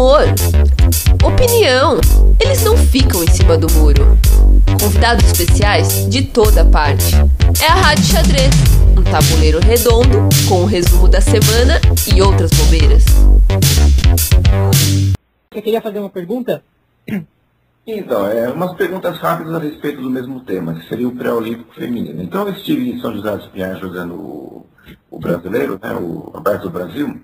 Humor, opinião, eles não ficam em cima do muro. Convidados especiais de toda parte. É a Rádio Xadrez, um tabuleiro redondo com o resumo da semana e outras bobeiras. Você queria fazer uma pergunta? Então, é umas perguntas rápidas a respeito do mesmo tema, que seria o pré-olímpico feminino. Então, eu estive em São José dos Pinhais jogando o, o brasileiro, né, o Roberto do Brasil,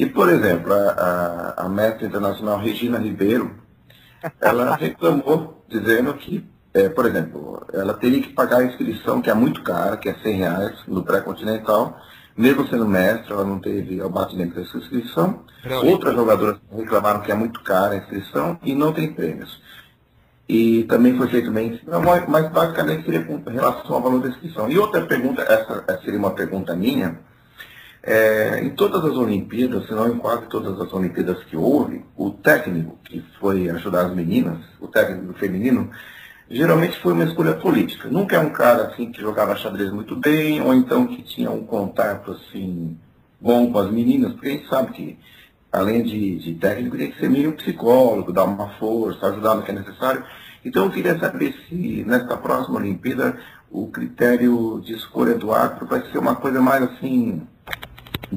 e, por exemplo, a, a, a mestra internacional Regina Ribeiro, ela reclamou dizendo que, é, por exemplo, ela teria que pagar a inscrição, que é muito cara, que é 100 reais, no pré-continental, mesmo sendo mestre, ela não teve abatimento dessa inscrição. Outras jogadoras reclamaram que é muito cara a inscrição e não tem prêmios. E também foi feito bem, mas basicamente seria com relação ao valor da inscrição. E outra pergunta, essa seria uma pergunta minha, é, em todas as Olimpíadas, se não em quase todas as Olimpíadas que houve, o técnico que foi ajudar as meninas, o técnico feminino, geralmente foi uma escolha política. Nunca é um cara assim que jogava xadrez muito bem, ou então que tinha um contato assim bom com as meninas, porque a gente sabe que além de, de técnico tem que ser meio psicólogo, dar uma força, ajudar no que é necessário. Então eu queria saber se nesta próxima Olimpíada o critério de escolha do árbitro vai ser uma coisa mais assim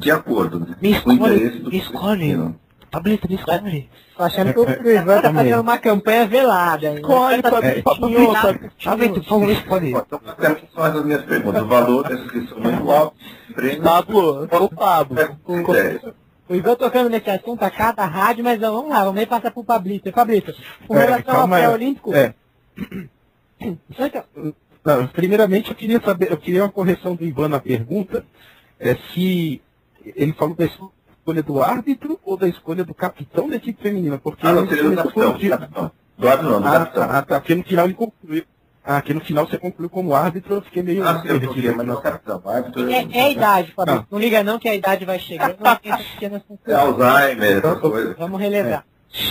de acordo né? Me com o escolhe, interesse do me escolhe. Pablito, me escolhe. Tô achando que o Ivan tá fazendo uma campanha velada. hein? Escolhe, Tá Pablito. tá Pablito, por favor, escolhe. Então, essas são essas minhas perguntas. O valor da inscrição muito alto, prêmio, Pablo, ô Pablo. O Ivan tocando nesse assunto a cada rádio, mas vamos lá, vamos aí passar pro Pablito. Pablito, com É, relação ao pré-olímpico, É. Não, primeiramente eu queria saber, eu queria uma correção do Ivan na pergunta, é se ele falou da escolha do árbitro ou da escolha do capitão da equipe feminina, porque Ah, não, seria do capitão. confundir. capitão. Do árbitro não, do Ah, capitão. ah, tá, porque no final ele concluiu. Ah, aqui no final você concluiu como árbitro, eu fiquei meio Ah, sim, eu perdido, toquei, mas não é capitão. Árbitro é, é a idade, Pablito. Não liga não que a idade vai chegando. não É. Alzheimer, coisas. Vamos relembrar.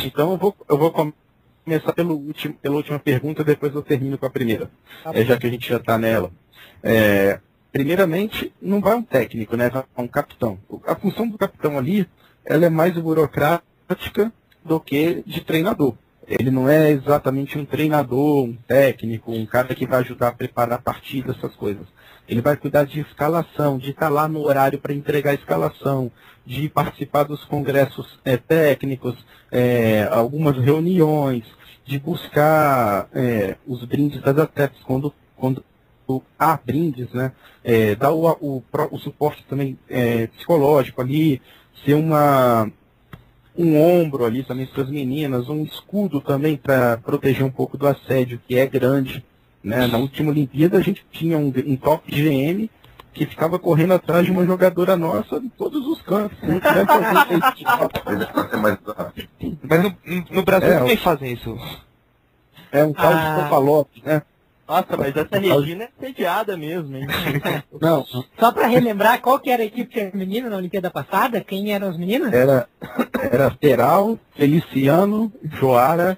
Então eu vou, eu vou começar pelo último, pela última pergunta, depois eu termino com a primeira. Tá é, já que a gente já está nela. É, primeiramente, não vai um técnico, né? Vai um capitão. A função do capitão ali, ela é mais burocrática do que de treinador. Ele não é exatamente um treinador, um técnico, um cara que vai ajudar a preparar a partida, essas coisas. Ele vai cuidar de escalação, de estar lá no horário para entregar a escalação, de participar dos congressos é, técnicos, é, algumas reuniões, de buscar é, os brindes das atletas quando, quando há brindes, né? É, dar o, o, o suporte também é, psicológico ali, ser uma um ombro ali também para as meninas, um escudo também para proteger um pouco do assédio, que é grande. Né? Na última Olimpíada a gente tinha um, um top GM que ficava correndo atrás de uma jogadora nossa em todos os cantos. Mais exato. Mas no, no Brasil É, também fazem isso. É um tal Ah. de Topalopes, né? Nossa, mas essa Regina é sediada mesmo, hein? Não, Só pra relembrar, qual que era a equipe feminina na Olimpíada passada? Quem eram as meninas? era, era Peral, Feliciano, Joara,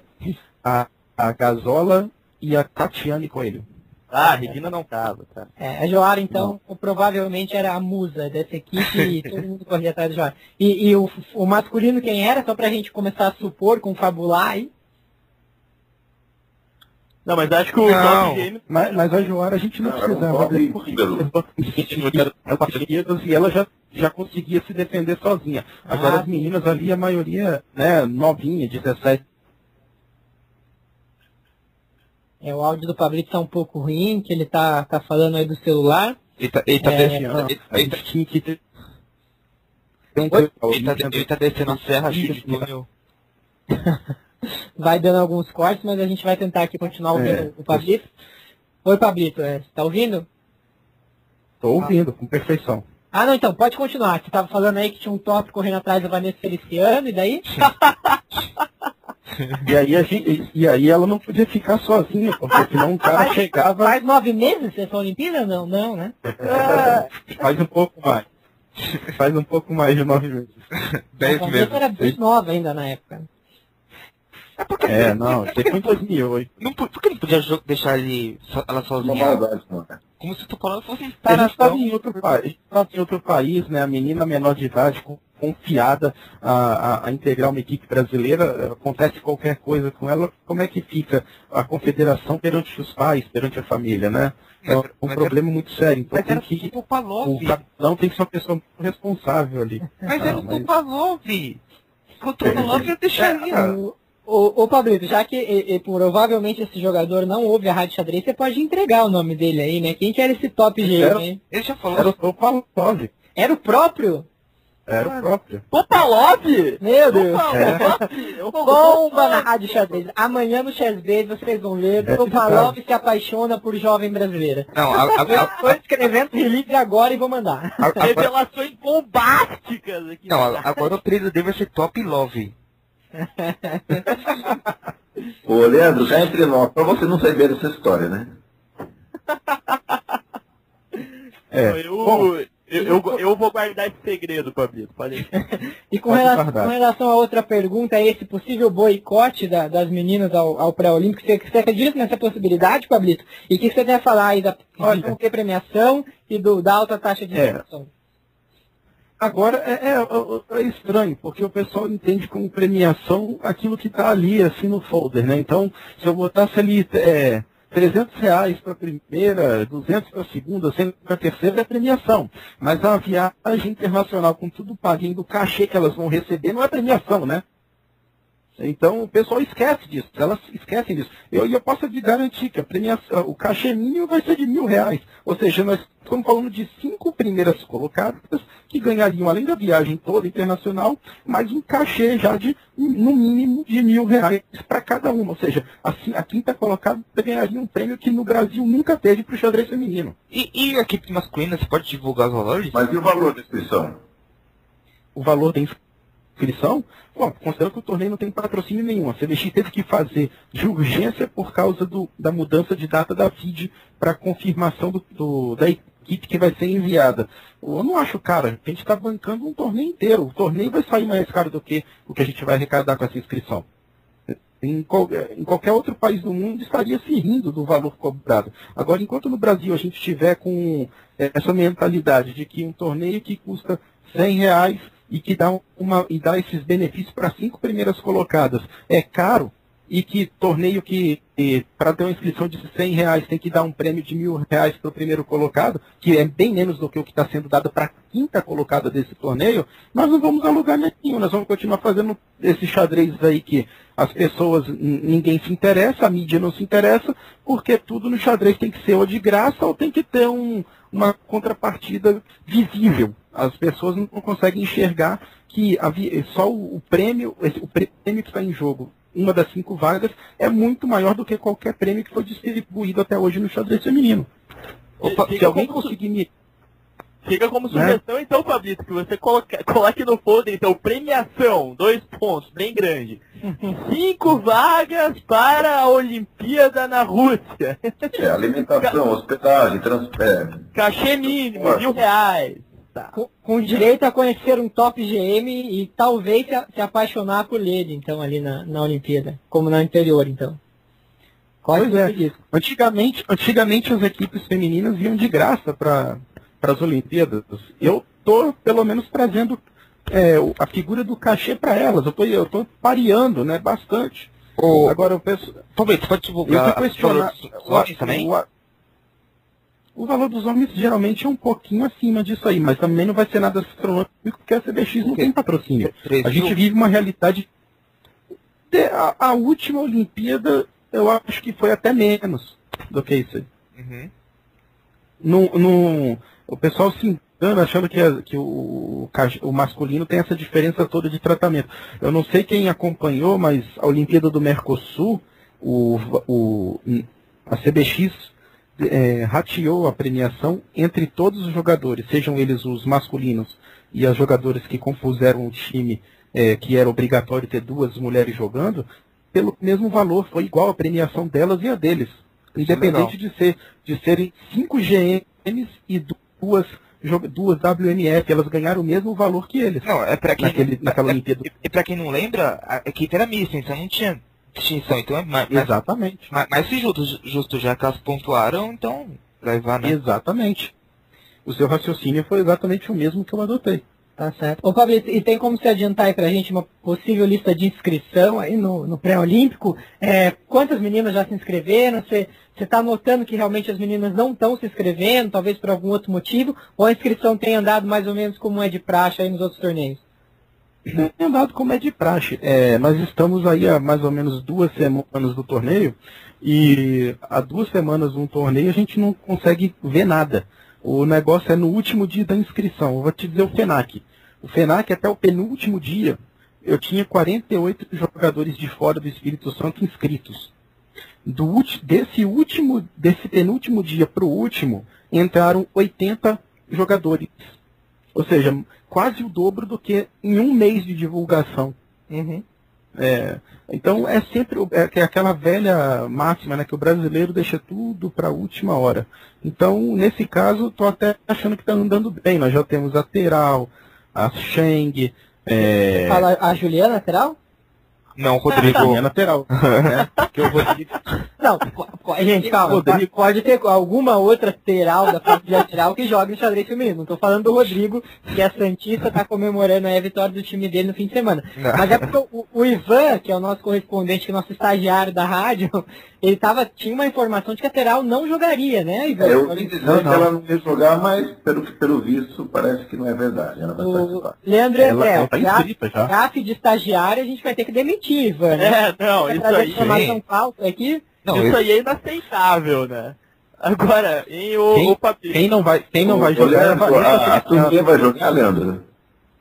a, a Gazola e a Tatiane Coelho. Ah, a Regina não tava, tá? É, a Joara, então, provavelmente era a musa dessa equipe e todo mundo corria atrás da Joara. E, e o, o masculino quem era? Só pra gente começar a supor, confabular aí. Não, mas acho que o Não, Game... mas, mas a Joara a gente não Não, precisava dele, porque partidas e ela já, já conseguia se defender sozinha. Agora Ah, as meninas ali, a maioria, né, novinha, 17 É, o áudio do Pablito tá um pouco ruim, que ele tá, tá falando aí do celular. Ele tá, ele tá É, descendo. Ele, a ele tá- um ele tá, ele tá descendo a serra túnel. Vai dando alguns cortes, mas a gente vai tentar aqui continuar ouvindo É. o Pablito. Oi, Pablito, é, você tá ouvindo? Tô ouvindo, com perfeição. Ah, não, então, pode continuar. Você tava falando aí que tinha um top correndo atrás da Vanessa Feliciano, e daí? E aí, a gente, e aí ela não podia ficar sozinha, porque senão um cara chegava Faz nove meses essa Olimpíada? Não, não, né? faz um pouco mais. Faz um pouco mais de nove meses. Dez meses. Era bem nova ainda na época. É, não, isso foi em 2008. Não, por, que não podia deixar ele, ela Uma sozinha? maldade, mano. Como se tu falando fosse A gente estava em outro país, estava em outro país, né? A menina menor de idade confiada a, a, a integrar uma equipe brasileira, acontece qualquer coisa com ela, como é que fica a confederação perante os pais, perante a família, né? É um, Mas problema muito sério. Então Mas tem era que, o Pavlov. o capitão tem que ser uma pessoa responsável ali. Mas Ah, era mas- o o Pavlov eu deixaria. O, o, ô, Pablito, já que e- e, provavelmente esse jogador não ouve a Rádio Xadrez, você pode entregar o nome dele aí, né? Quem que era esse top Era- hein? Ele já falou. Era o Pavlov, Era o próprio? era o próprio. Popalov? Meu Deus! Eu Bomba na Rádio Xadrez. Amanhã no Chessbase vocês vão ver. É O Palov se apaixona por jovem brasileira. Não, a, a, a, Estou escrevendo release agora e vou mandar. a- agora, Revelações bombásticas aqui. não, a- agora o trailer dele vai ser Top Love. Ô, Leandro, já entre nós, pra você não saber dessa história, né? É. eu, Bom, eu, eu, eu vou guardar esse segredo, Pablito. Pode E com Pode relação, com relação a outra pergunta, esse possível boicote da- das meninas ao, ao pré-olímpico, você, você acredita nessa possibilidade, Pablito? E o que você quer falar aí da de Olha. não ter premiação e do, da alta taxa de É. Agora é, é- é estranho, porque o pessoal entende como premiação aquilo que está ali, assim, no folder, né? Então, se eu botasse ali é, 300 reais para a primeira, 200 para a segunda, 100 para a terceira, é premiação. Mas a viagem internacional, com tudo paguinho do cachê que elas vão receber, não é premiação, né? Então o pessoal esquece disso, elas esquecem disso. Eu, e eu posso te garantir que a premiação, o cachê mínimo vai ser de mil reais. Ou seja, nós estamos falando de cinco primeiras colocadas que ganhariam, além da viagem toda internacional, mais um cachê já de, no mínimo, de mil reais para cada uma. Ou seja, assim, a quinta colocada ganharia um prêmio que no Brasil nunca teve para o xadrez feminino. E, e a equipe masculina, você pode divulgar os valores? Mas e o valor da inscrição? o valor da inscrição, bom, considerando que o torneio não tem patrocínio nenhum. A CBX teve que fazer de urgência por causa do- da mudança de data da FID para confirmação do, do- da equipe que vai ser enviada. Eu não acho, cara, a gente está bancando um torneio inteiro. O torneio vai sair mais caro do que o que a gente vai arrecadar com essa inscrição. Em, qual- em qualquer outro país do mundo estaria se rindo do valor cobrado. Agora, enquanto no Brasil a gente tiver com eh, essa mentalidade de que um torneio que custa 100 reais e que dá, uma, e dá esses benefícios para cinco primeiras colocadas é caro e que torneio que para ter uma inscrição de 100 reais tem que dar um prêmio de mil reais para o primeiro colocado, que é bem menos do que o que está sendo dado para a quinta colocada desse torneio, nós não vamos a lugar nenhum, nós vamos continuar fazendo esses xadrez aí que as pessoas, ninguém se interessa, a mídia não se interessa, porque tudo no xadrez tem que ser ou de graça ou tem que ter um, uma contrapartida visível. As pessoas não conseguem enxergar que só o, prêmio, esse- o prêmio que está em jogo, uma das cinco vagas, é muito maior do que qualquer prêmio que foi distribuído até hoje no xadrez feminino. Opa, Se alguém conseguir me. Fica como sugestão, então, Pablito, que você coloque, coloque no folder, então, premiação, dois pontos, bem grande. Cinco vagas para a Olimpíada na Rússia. É, alimentação, hospedagem, transporte. Cachê mínimo, mil reais. Tá. Com, com direito a conhecer um top GM e talvez se, a- se apaixonar por ele, então, ali na, na Olimpíada, como na anterior, então. Corre Pois é. isso. Antigamente, antigamente as equipes femininas iam de graça para as Olimpíadas. Eu tô pelo menos trazendo é, o- a figura do cachê para elas. Eu tô, eu tô pareando, né, bastante. Ô, Agora eu penso, Talvez, você pode eu divulgar fui questionar também? O, o valor dos homens geralmente é um pouquinho acima disso aí, mas também não vai ser nada astronômico porque a CBX não tem patrocínio. A gente vive uma realidade. de- A, a última Olimpíada, eu acho que foi até menos do que isso aí. Uhum. No, no- o pessoal se engana achando que, a- que o, o masculino tem essa diferença toda de tratamento. Eu não sei quem acompanhou, mas a Olimpíada do Mercosul, o, o, a CBX é, rateou a premiação entre todos os jogadores, sejam eles os masculinos e as jogadoras que compuseram o time é, que era obrigatório ter duas mulheres jogando, pelo mesmo valor, foi igual a premiação delas e a deles. Independente de, ser, de serem cinco GMs e duas, duas WMF, elas ganharam o mesmo valor que eles. Não, é pra quem, Naquele, naquela Olimpíada. e, pra quem não lembra, a equipe era mista, então não tinha distinção. Então é Exatamente. mais, mais justo, justo, já que elas pontuaram, então levar, né? Exatamente. O seu raciocínio foi exatamente o mesmo que eu adotei. Tá certo. Ô Fabrício, e tem como se adiantar aí pra gente uma possível lista de inscrição aí no, no pré-olímpico? É, quantas meninas já se inscreveram? Você está notando que realmente as meninas não estão se inscrevendo, talvez por algum outro motivo? Ou a inscrição tem andado mais ou menos como é de praxe aí nos outros torneios? Tem andado como é de praxe. É, nós estamos aí há mais ou menos duas semanas do torneio e há duas semanas no torneio a gente não consegue ver nada. O negócio é no último dia da inscrição. Eu vou te dizer o FENAC. O FENAC, até o penúltimo dia, eu tinha 48 jogadores de fora do Espírito Santo inscritos. Do, desse último, desse penúltimo dia para o último, entraram 80 jogadores. Ou seja, quase o dobro do que em um mês de divulgação. Uhum. É, então é sempre é, aquela velha máxima, né, que o brasileiro deixa tudo para a última hora. Então, nesse caso, estou até achando que está andando bem. Nós já temos a Teral, a Sheng. É... Fala a Juliana Teral? Não, Rodrigo é lateral. né? Porque o Rodrigo. Não, gente, calma. Rodrigo... Pode ter alguma outra lateral da parte de lateral que joga no xadrez feminino. Não tô falando do Rodrigo, que a Santista tá comemorando a vitória do time dele no fim de semana. Não. Mas é porque o, o, Ivan, que é o nosso correspondente, que é o nosso estagiário da rádio, ele tava, tinha uma informação de que a lateral não jogaria, né, Ivan? Eu ouvi dizer não, que ela não ia jogar, mas pelo, pelo visto parece que não é verdade. Ela vai o... Leandro André, ela, ela tá de estagiário a gente vai ter que demitir né? É, não, isso aí. Informação falsa aqui. Não, isso eu... aí é inaceitável, né? Agora, em o, quem, o papel. Quem não vai, quem não vai jogar. Leandro, a, a turminha vai jogar, Leandro.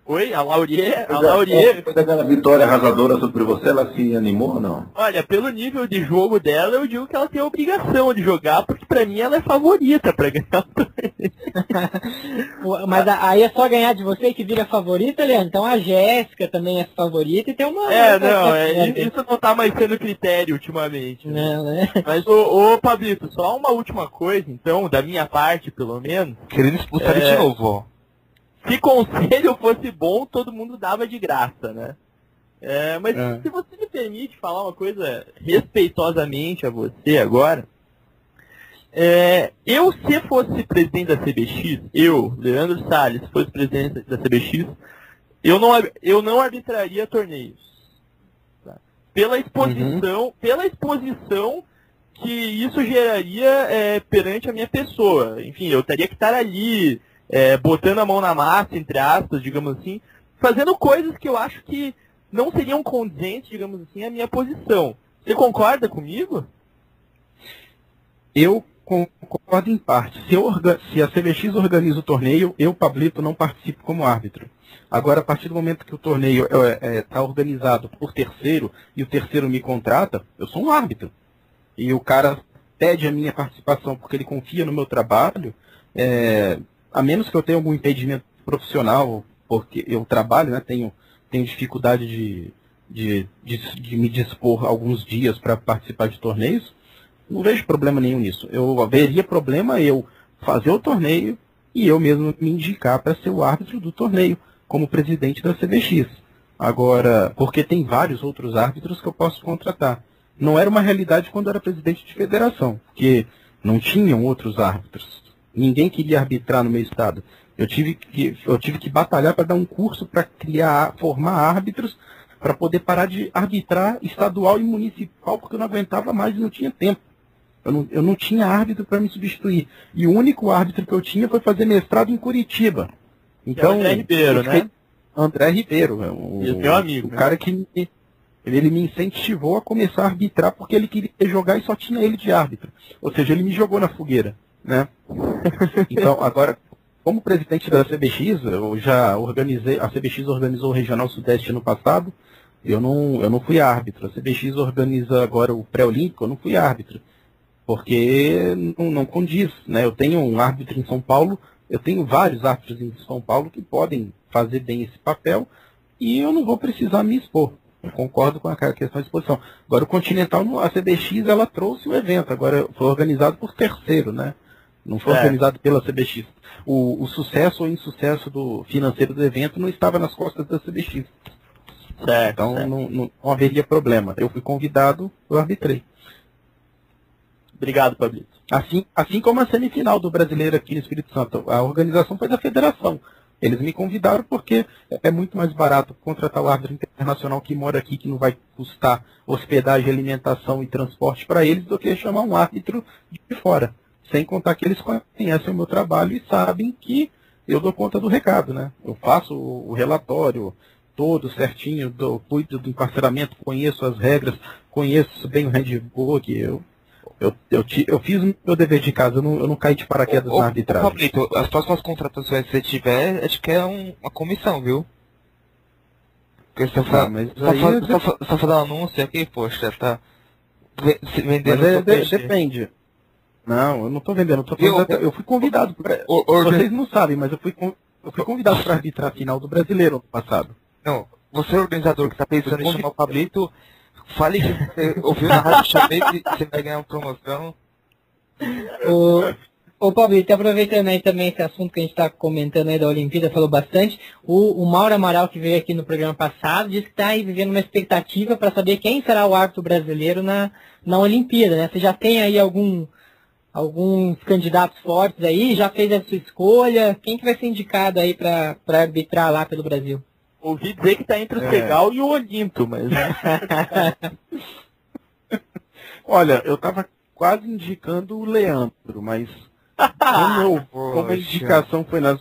Oi, a Laurier? A Laurier. Depois daquela vitória arrasadora sobre você, ela se animou ou não? Olha, pelo nível de jogo dela, eu digo que ela tem a obrigação de jogar, porque pra mim ela é favorita pra ganhar Mas aí é só ganhar de você que vira favorita, Leandro? Então a Jéssica também é favorita e tem uma. É, não, é, isso não tá mais sendo critério ultimamente. Né? Não, né? Mas, ô, ô Pablito, só uma última coisa, então, da minha parte, pelo menos. Querendo expulsar é... de novo, ó se conselho fosse bom, todo mundo dava de graça, né? É, mas é. se você me permite falar uma coisa respeitosamente a você agora, é, eu se fosse presidente da CBX, eu, Leandro Salles, fosse presidente da CBX, eu não, eu não arbitraria torneios. Tá? Pela exposição, uhum. pela exposição que isso geraria é, perante a minha pessoa. Enfim, eu teria que estar ali, é, botando a mão na massa, entre aspas, digamos assim, fazendo coisas que eu acho que não seriam condizentes, digamos assim, à minha posição. Você concorda comigo? Eu concordo em parte. Se, se, a CBX organiza o torneio, eu, Pablito, não participo como árbitro. Agora, a partir do momento que o torneio está é, é, tá organizado por terceiro e o terceiro me contrata, eu sou um árbitro. E o cara pede a minha participação porque ele confia no meu trabalho, é, a menos que eu tenha algum impedimento profissional, porque eu trabalho, né, tenho, tenho dificuldade de, de, de, de me dispor alguns dias para participar de torneios, não vejo problema nenhum nisso. Eu veria problema eu fazer o torneio e eu mesmo me indicar para ser o árbitro do torneio, como presidente da CBX. Agora, porque tem vários outros árbitros que eu posso contratar. Não era uma realidade quando era presidente de federação, porque não tinham outros árbitros. Ninguém queria arbitrar no meu estado. Eu tive que, eu tive que batalhar para dar um curso para criar, formar árbitros, para poder parar de arbitrar estadual e municipal, porque eu não aguentava mais e não tinha tempo. Eu não, eu não tinha árbitro para me substituir. E o único árbitro que eu tinha foi fazer mestrado em Curitiba. Então, é André Ribeiro, né? André Ribeiro, é o, meu amigo. O né? cara que me, ele me incentivou a começar a arbitrar porque ele queria jogar e só tinha ele de árbitro. Ou seja, ele me jogou na fogueira né? Então, agora, como presidente da CBX, eu já organizei, a CBX organizou o Regional Sudeste no passado, eu não, eu não fui árbitro. A CBX organiza agora o pré-olímpico, eu não fui árbitro. Porque não, não condiz, né? Eu tenho um árbitro em São Paulo, eu tenho vários árbitros em São Paulo que podem fazer bem esse papel e eu não vou precisar me expor. Eu concordo com a questão de exposição. Agora o Continental, a CBX, ela trouxe o evento, agora foi organizado por terceiro, né? Não foi é. organizado pela CBX. O, o, sucesso ou insucesso do financeiro do evento não estava nas costas da CBX. Certo, então certo. Não, não, não, haveria problema. Eu fui convidado, eu arbitrei. Obrigado, Pablito. Assim, assim como a semifinal do brasileiro aqui no Espírito Santo. A organização foi da federação. Eles me convidaram porque é muito mais barato contratar o árbitro internacional que mora aqui, que não vai custar hospedagem, alimentação e transporte para eles, do que chamar um árbitro de fora. Sem contar que eles conhecem o meu trabalho e sabem que eu dou conta do recado, né? Eu faço o relatório todo certinho, do, cuido do encarceramento, conheço as regras, conheço bem o handbook, eu eu, eu, eu fiz o meu dever de casa, eu não, eu não caí de paraquedas ô, na arbitragem. Ô, Pablito, as próximas contratações que você tiver, acho que é um, uma comissão, viu? Porque você tá, mas só, aí... só, só, só fazer um anúncio aqui, poxa, tá vendendo. Mas é, de, depende. Não, eu não tô vendendo, eu, tô eu, eu fui convidado. Pra, vocês não sabem, mas eu fui, eu fui convidado para arbitrar a final do brasileiro ano passado. Não, você é organizador que está pensando em chamar o Pablito, Fale que você ouviu na Rádio Chamei que você vai ganhar uma promoção. O, o Pablito, aproveitando aí também esse assunto que a gente está comentando aí da Olimpíada, falou bastante. O, o Mauro Amaral, que veio aqui no programa passado, disse que está aí vivendo uma expectativa para saber quem será o árbitro brasileiro na, na Olimpíada, né? Você já tem aí algum, alguns candidatos fortes aí? Já fez a sua escolha? Quem que vai ser indicado aí para arbitrar lá pelo Brasil? Ouvi dizer que tá entre o é. Segal e o Olinto, mas. Olha, eu tava quase indicando o Leandro, mas como, eu, como a indicação foi, nas,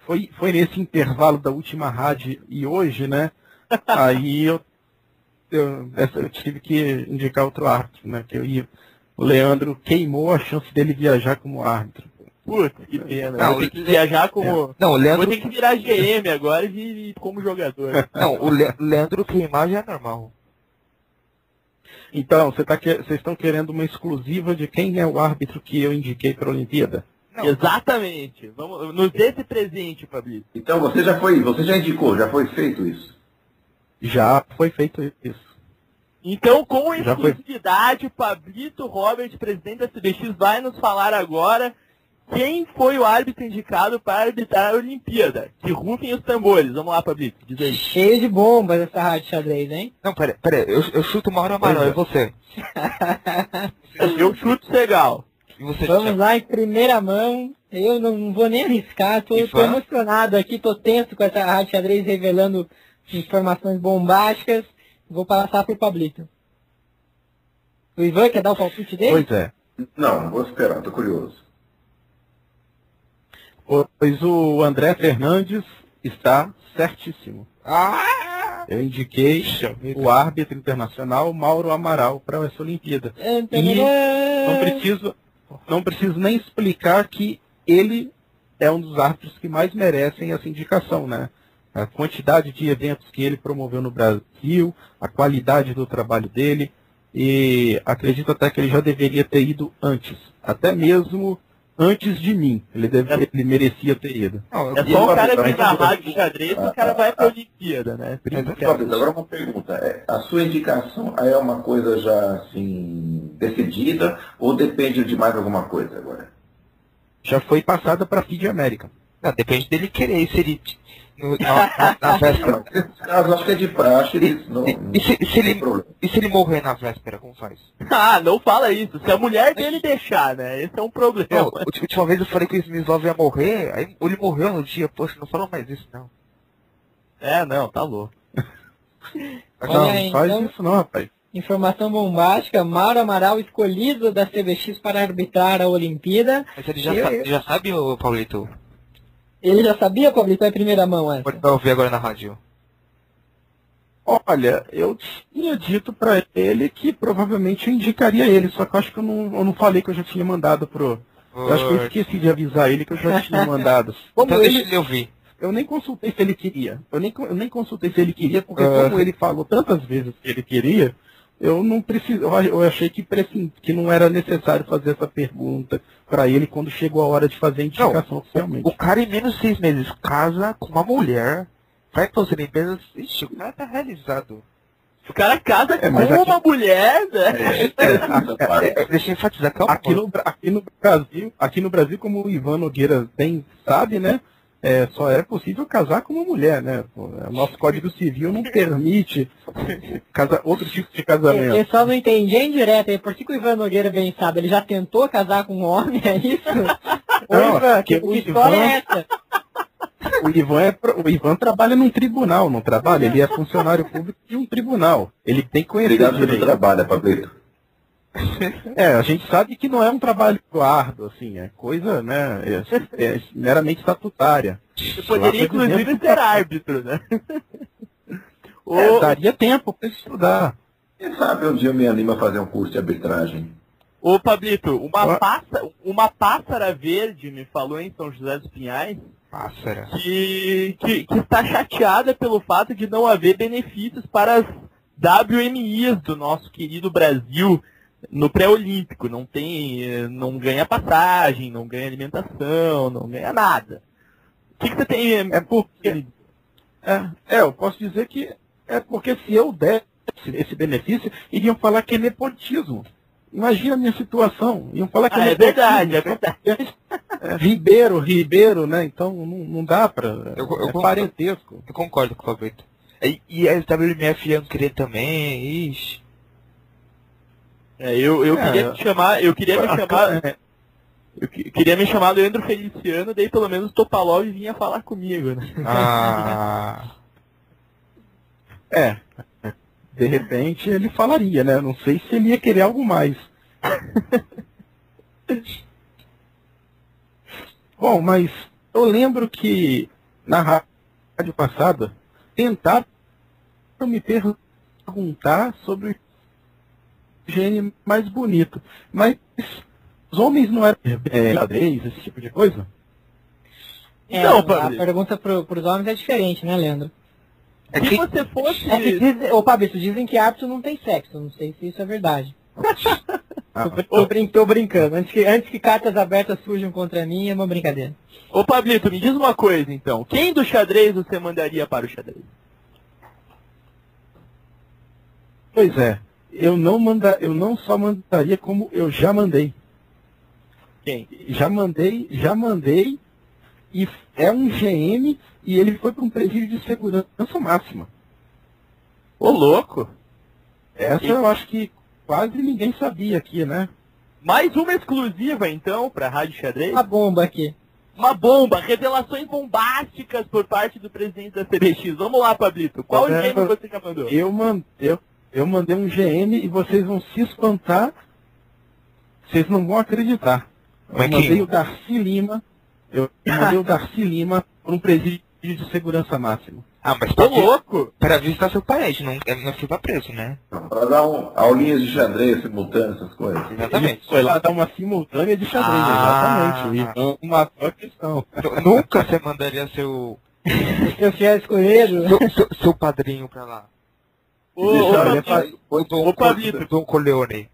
foi, foi nesse intervalo da última rádio e hoje, né? Aí eu, eu, eu tive que indicar outro árbitro, né? Que eu ia, o Leandro queimou a chance dele viajar como árbitro. Putz, que pena. Não, ter que viajar como. É. Não, o Leandro... Vou ter que virar GM agora e como jogador. Não, o Le... Leandro queimar já é normal. Então, você tá que... vocês estão querendo uma exclusiva de quem é o árbitro que eu indiquei para a Olimpíada? Não, Exatamente. Vamos, nos dê esse presente, Fabrício. Então você já foi, você já indicou, já foi feito isso? Já foi feito isso. Então, com exclusividade, Pablito Robert, presidente da CBX, vai nos falar agora quem foi o árbitro indicado para arbitrar a Olimpíada? Que rufem os tambores. Vamos lá, Pablito, diz aí. Cheio de bombas essa rádio xadrez, hein? Não, pera, pera, eu, eu chuto Mauro Amaral, é você. eu chuto Segal. Vamos lá, em primeira mão. Eu não vou nem arriscar, tô, tô emocionado aqui, tô tenso com essa rádio xadrez revelando informações bombásticas. Vou passar pro Pablito. O Ivan quer dar o palpite dele? Pois é. Não, vou esperar, tô curioso. Pois o André Fernandes está certíssimo. Ah! Eu indiquei o árbitro internacional Mauro Amaral para essa Olimpíada. E não preciso, não preciso nem explicar que ele é um dos árbitros que mais merecem essa indicação, né? A quantidade de eventos que ele promoveu no Brasil, a qualidade do trabalho dele, e acredito até que ele já deveria ter ido antes. Até mesmo antes de mim. Ele, deve, é. ele merecia ter ido. Não, é só o cara rádio de xadrez o cara vai pra Olimpíada, né? agora uma pergunta. É, a sua indicação é uma coisa já assim decidida ou depende de mais alguma coisa agora? Já foi passada para a FIDE América. Não, depende dele querer. Se ele no, na, na, véspera. caso acho que é de praxe, não. E, e, se, se ele, e se ele morrer na véspera, como faz? Ah, não fala isso. Se a mulher dele deixar, né? Esse é um problema. Não, a última vez eu falei que o Smith ia morrer, aí ele morreu no dia, poxa, não falou mais isso, não. É, não, tá louco. não, aí, faz então, isso não, rapaz. Informação bombástica, Mauro Amaral escolhido da CBX para arbitrar a Olimpíada. Mas ele já, eu, sa já sabe, o Paulito, ele já sabia, Pablito, em primeira mão essa? Pode ouvir agora na rádio. Olha, eu tinha dito para ele que provavelmente eu indicaria ele, só que eu acho que eu não, eu não falei que eu já tinha mandado pro. Eu acho que eu esqueci de avisar ele que eu já tinha mandado. Como então ele, deixa ele ouvir. Eu nem consultei se ele queria. Eu nem, eu nem consultei se ele queria, porque uh... como ele falou tantas vezes que ele queria, eu não preciso, eu achei que, que não era necessário fazer essa pergunta para ele quando chegou a hora de fazer a indicação oficialmente. O cara em menos de seis meses casa com uma mulher, vai para as Olimpíadas, ixi, o cara tá realizado. O cara casa é, com aqui... uma mulher, né? É, é, é, deixa eu enfatizar que é aqui no, aqui no Brasil, aqui no Brasil, como o Ivan Nogueira bem sabe, né? É, só é possível casar com uma mulher, né? O nosso Código Civil não permite casa, outro tipo de casamento. Eu só não entendi em direto, por que, que o Ivan Nogueira bem sabe? Ele já tentou casar com um homem, é isso? Não, Ô, Ivan, que, que história Ivan... é essa? o, Ivan é, o Ivan trabalha num tribunal, não trabalha? Ele é funcionário público de um tribunal. Ele tem que conhecer Obrigado pelo trabalho, Pablito. É, a gente sabe que não é um trabalho árduo, assim, é coisa, né, é, é meramente estatutária. Você poderia, inclusive, ser árbitro, né? É, daria tempo para estudar. Quem sabe um dia eu me animo a fazer um curso de arbitragem. Ô, Pablito, uma, pássara, uma pássara verde me falou em São José dos Pinhais pássara. Que, que, que está chateada pelo fato de não haver benefícios para as WMIs do nosso querido Brasil no pré-olímpico. Não tem, não ganha passagem, não ganha alimentação, não ganha nada. O que, que você tem? É porque, é, é, eu posso dizer que é porque se eu desse esse benefício, iriam falar que é nepotismo. Imagina a minha situação. Iam falar que ah, é, é verdade, é verdade. É, Ribeiro, Ribeiro, né? Então não, não dá pra. Eu, eu é parentesco. Eu concordo com o Fabrício. E, e a WMF iam querer também, ixi. É, eu, eu é, queria me chamar, eu queria me chamar. É. Eu queria me chamar Leandro Feliciano, daí pelo menos Topalov vinha falar comigo, né? Ah. é. De repente ele falaria, né? Não sei se ele ia querer algo mais. Bom, mas eu lembro que na rádio passada tentaram me perguntar sobre gene mais bonito. Mas os homens não eram é, xadrez, esse tipo de coisa? É, não, a pergunta para os homens é diferente, né, Leandro? É se você fosse. É que diz, ô Fabrício, dizem que árbitro não tem sexo, não sei se isso é verdade. ah, tô, tô, brin tô, brincando. Antes que, antes que cartas abertas surjam contra mim, é uma brincadeira. Ô Pablito, me diz uma coisa então. Quem do xadrez você mandaria para o xadrez? Pois é. Eu não manda, eu não só mandaria como eu já mandei. Quem? Já mandei, já mandei e é um GM e ele foi para um presídio de segurança máxima. Ô louco! Essa e... eu acho que quase ninguém sabia aqui, né? Mais uma exclusiva então para Rádio Xadrez? Uma bomba aqui. Uma bomba, revelações bombásticas por parte do presidente da CBX. Vamos lá, Pablito. Qual é, GM você já mandou? Eu, man, eu, eu mandei um GM e vocês vão se espantar. Vocês não vão acreditar. Eu mandei o Darcy Lima eu mandei o Darcy Lima para um presídio de segurança máxima. Ah, mas tá louco? Para visitar seu parente, não, não fica preso, né? Para dar um, aulinhas de xadrez simultâneo, essas coisas. Exatamente. Ele foi lá dar uma simultânea de xadrez, ah. exatamente. E uma só questão. Nunca você mandaria seu... seu fiel escolhido? Seu, seu, seu padrinho para lá. Ô, ô, ô, Pablito. Dom Corleone.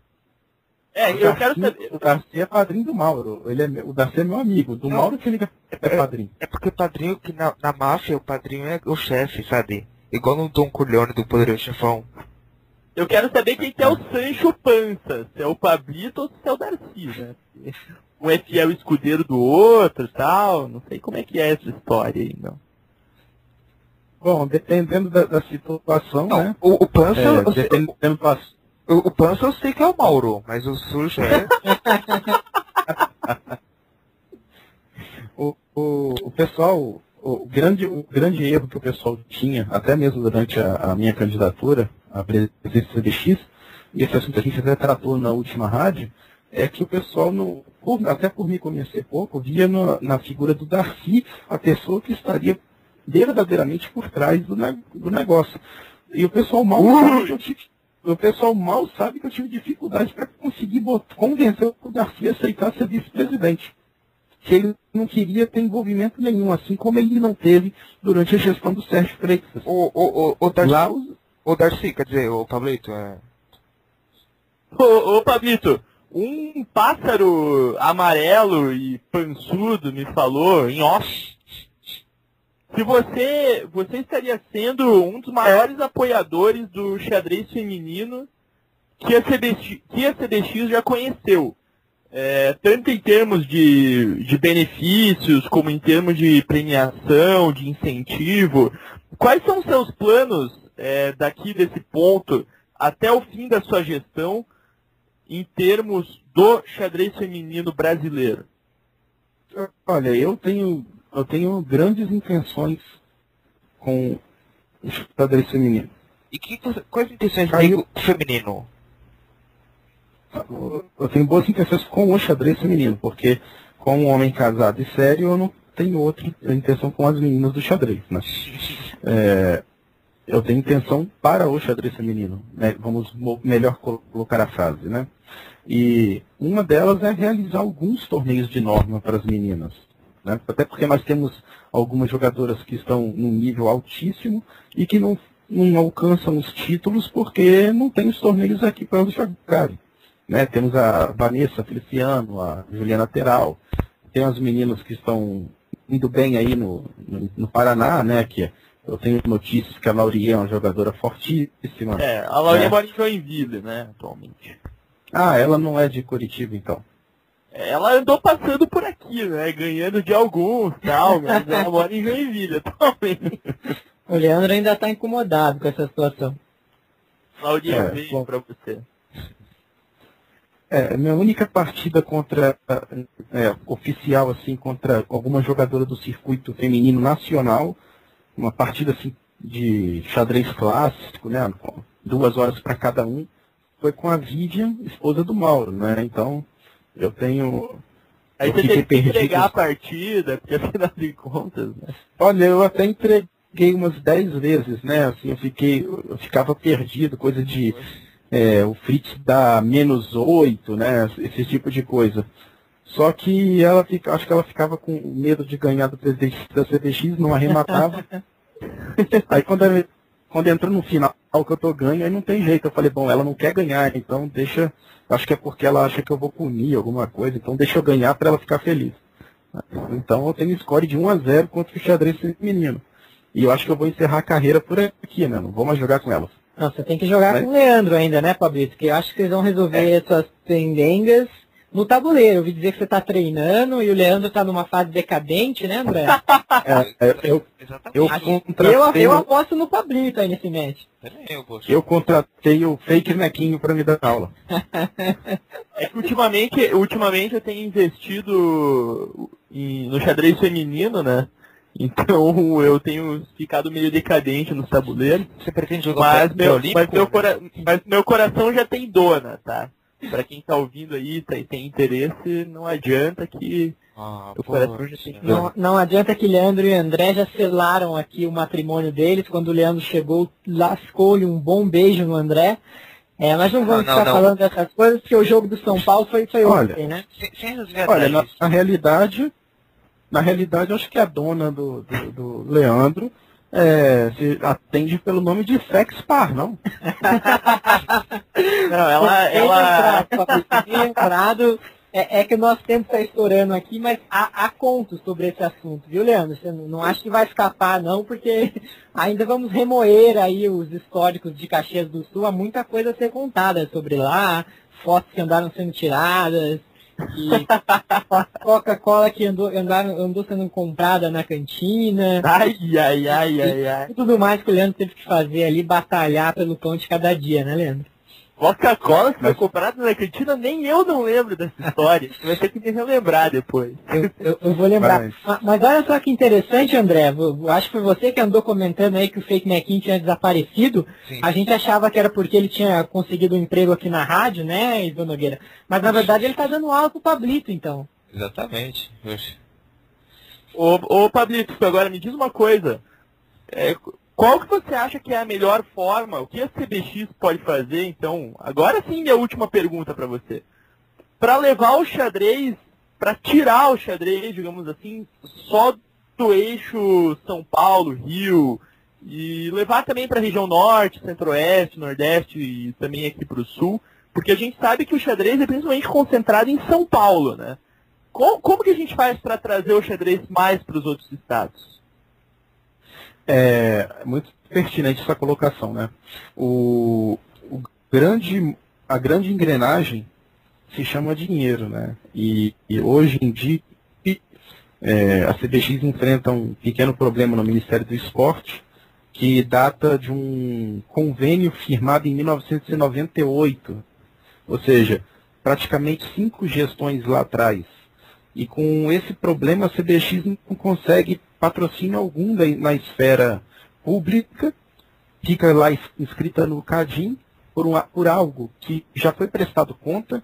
É, eu quero saber. O Darcy é padrinho do Mauro. Ele é, o Darcy é meu amigo. Do não, Mauro que ele é, é padrinho. É porque o padrinho que na, na máfia, o padrinho é o chefe, sabe? Igual no Dom Corleone do Poderoso Chefão. Eu quero saber quem que é o Sancho Pança. Se é o Pablito ou se é o Darcy, né? Um é fiel escudeiro do outro e tal. Não sei como é que é essa história aí, não. Bom, dependendo da, da situação, não, né? O, o Pança, é, dependendo da o, o Pança eu sei que é o Mauro, mas o Sujo é. o, o, o pessoal, o grande, o grande erro que o pessoal tinha, até mesmo durante a, a minha candidatura à presidência do X, e esse assunto a gente até tratou na última rádio, é que o pessoal, no, por, até por me conhecer pouco, via no, na figura do Darcy a pessoa que estaria verdadeiramente por trás do, do negócio. E o pessoal mal sabe que eu tive o pessoal mal sabe que eu tive dificuldade para conseguir convencer o Garcia a aceitar ser vice-presidente. Que ele não queria ter envolvimento nenhum, assim como ele não teve durante a gestão do Sérgio Freitas. O, o, o, o, Darcy, Lá, o Darcy, quer dizer, o Pablito, é... Ô, ô Pablito, um pássaro amarelo e pançudo me falou em off se você, você estaria sendo um dos maiores apoiadores do xadrez feminino que a CBX, que a CBX já conheceu. É, tanto em termos de, de benefícios, como em termos de premiação, de incentivo. Quais são os seus planos é, daqui desse ponto até o fim da sua gestão em termos do xadrez feminino brasileiro? Olha, eu tenho eu tenho grandes intenções com o xadrez feminino. E que, quais intenções tem com o feminino? Eu tenho boas intenções com o xadrez feminino, porque como um homem casado e sério, eu não tenho outra intenção com as meninas do xadrez. Né? É, eu tenho intenção para o xadrez feminino. Né? Vamos melhor colocar a frase. Né? E uma delas é realizar alguns torneios de norma para as meninas. Né? Até porque nós temos algumas jogadoras que estão num nível altíssimo e que não, não alcançam os títulos porque não tem os torneios aqui para elas jogarem. Né? Temos a Vanessa Feliciano, a Juliana Teral, tem as meninas que estão indo bem aí no, no, no Paraná, né? Que eu tenho notícias que a Laurie é uma jogadora fortíssima. É, a Laurie né? mora em Joinville, né, atualmente. Ah, ela não é de Curitiba, então. Ela andou passando por aqui, né? Ganhando de alguns tal, mas ela mora em Joinville atualmente. O Leandro ainda está incomodado com essa situação. Claudinha, é, beijo pra você. É, minha única partida contra é, oficial assim contra alguma jogadora do circuito feminino nacional, uma partida assim de xadrez clássico, né, duas horas para cada um, foi com a Vivian, esposa do Mauro, né? Então eu tenho Aí eu você que entregar a partida, porque afinal de contas, né? Olha, eu até entreguei umas dez vezes, né? Assim, eu fiquei, eu ficava perdido, coisa de é, o Fritz dá menos 8, né? Esse tipo de coisa. Só que ela fica, acho que ela ficava com medo de ganhar do presidente da CDX, não arrematava. aí quando, ela, quando entrou no final que eu tô ganho, aí não tem jeito. Eu falei, bom, ela não quer ganhar, então deixa. Acho que é porque ela acha que eu vou punir alguma coisa, então deixa eu ganhar para ela ficar feliz. Então eu tenho score de 1 a 0 contra o xadrez feminino. E eu acho que eu vou encerrar a carreira por aqui, né? Não vou mais jogar com elas. Não, você tem que jogar Mas... com o Leandro ainda, né, Fabrício? Que eu acho que eles vão resolver é. essas pendengas no tabuleiro. Eu ouvi dizer que você está treinando e o Leandro está numa fase decadente, né, André? é, eu, eu, contratei... eu, eu aposto no Fabrício aí nesse match. Eu, eu contratei o fake nequinho para me dar aula. é que ultimamente, ultimamente eu tenho investido em, no xadrez feminino, né? Então eu tenho ficado meio decadente no tabuleiro. Você pretende jogar mas meu, mas meu, cora mas meu coração já tem dona, tá? Pra quem tá ouvindo aí, tá, tem interesse, não adianta que ah, o coração já tem não, não adianta que Leandro e André já selaram aqui o matrimônio deles. Quando o Leandro chegou, lascou-lhe um bom beijo no André. É, mas não vamos não, ficar não, falando dessas coisas, porque o jogo do São Paulo foi, foi olha, ontem, né? Sem, olha, na, na realidade, na realidade, eu acho que a dona do, do, do Leandro é, se atende pelo nome de Sex Par, não? não, ela. ela... Lembrado, é, é, que o nosso tempo está estourando aqui, mas há, há contos sobre esse assunto, viu, Leandro? Você não, não acha que vai escapar, não, porque ainda vamos remoer aí os históricos de Caxias do Sul. Há muita coisa a ser contada sobre lá, fotos que andaram sendo tiradas, e Coca-Cola que andou, andou, andou sendo comprada na cantina. Ai, ai, ai, ai, ai. E tudo mais que o Leandro teve que fazer ali, batalhar pelo pão de cada dia, né, Leandro? Coca-Cola que foi comprada na cantina, nem eu não lembro dessa história. Você vai ter que me relembrar depois. Eu, eu, eu vou lembrar. Mas... mas... olha só que interessante, André. Eu acho que foi você que andou comentando aí que o Fake Nequim tinha desaparecido. Sim. A gente achava que era porque ele tinha conseguido um emprego aqui na rádio, né, Ivan Nogueira? Mas na verdade ele tá dando aula pro Pablito, então. Exatamente. Ô, ô Pablito, agora me diz uma coisa. É, qual que você acha que é a melhor forma? O que a CBX pode fazer? Então, agora sim minha última pergunta para você. Para levar o xadrez, para tirar o xadrez, digamos assim, só do eixo São Paulo, Rio, e levar também para a região norte, centro-oeste, nordeste e também aqui para o sul, porque a gente sabe que o xadrez é principalmente concentrado em São Paulo, né? Como, como que a gente faz para trazer o xadrez mais para os outros estados? É muito pertinente essa colocação, né? O, o grande, a grande engrenagem se chama dinheiro, né? E, e hoje em dia é, a CBX enfrenta um pequeno problema no Ministério do Esporte que data de um convênio firmado em 1998, ou seja, praticamente cinco gestões lá atrás. E com esse problema a CBX não consegue patrocínio algum na esfera pública, fica lá inscrita no CADIM por, uma, por algo que já foi prestado conta,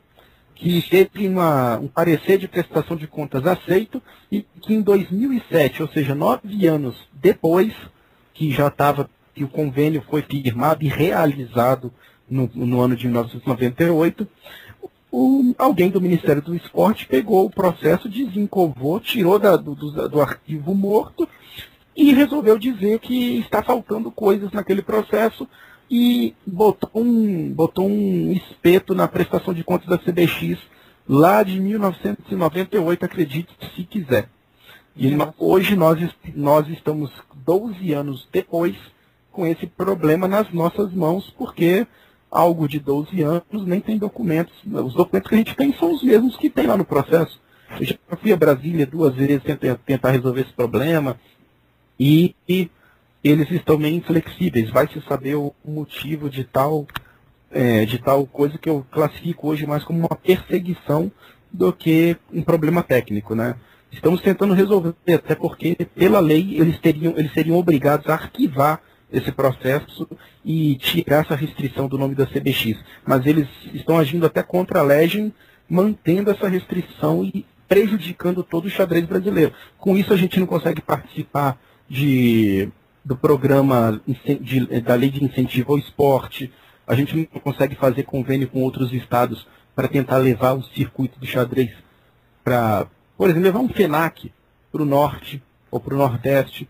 que teve uma, um parecer de prestação de contas aceito e que em 2007, ou seja, nove anos depois que já estava, que o convênio foi firmado e realizado no, no ano de 1998, o, alguém do Ministério do Esporte pegou o processo, desencovou, tirou da, do, do, do arquivo morto e resolveu dizer que está faltando coisas naquele processo e botou um, botou um espeto na prestação de contas da CBX lá de 1998, acredite se quiser. E hoje nós, nós estamos 12 anos depois com esse problema nas nossas mãos, porque algo de 12 anos nem tem documentos. Os documentos que a gente tem são os mesmos que tem lá no processo. Eu já fui a Brasília duas vezes tentar, resolver esse problema e, e eles estão meio inflexíveis. Vai se saber o motivo de tal, é, de tal coisa que eu classifico hoje mais como uma perseguição do que um problema técnico, né? Estamos tentando resolver, até porque pela lei eles teriam, eles seriam obrigados a arquivar esse processo e tirar essa restrição do nome da CBX. Mas eles estão agindo até contra a Legend, mantendo essa restrição e prejudicando todo o xadrez brasileiro. Com isso a gente não consegue participar de do programa de, da lei de incentivo ao esporte, a gente não consegue fazer convênio com outros estados para tentar levar o circuito do xadrez para, por exemplo, levar um FENAC para o norte ou para o nordeste.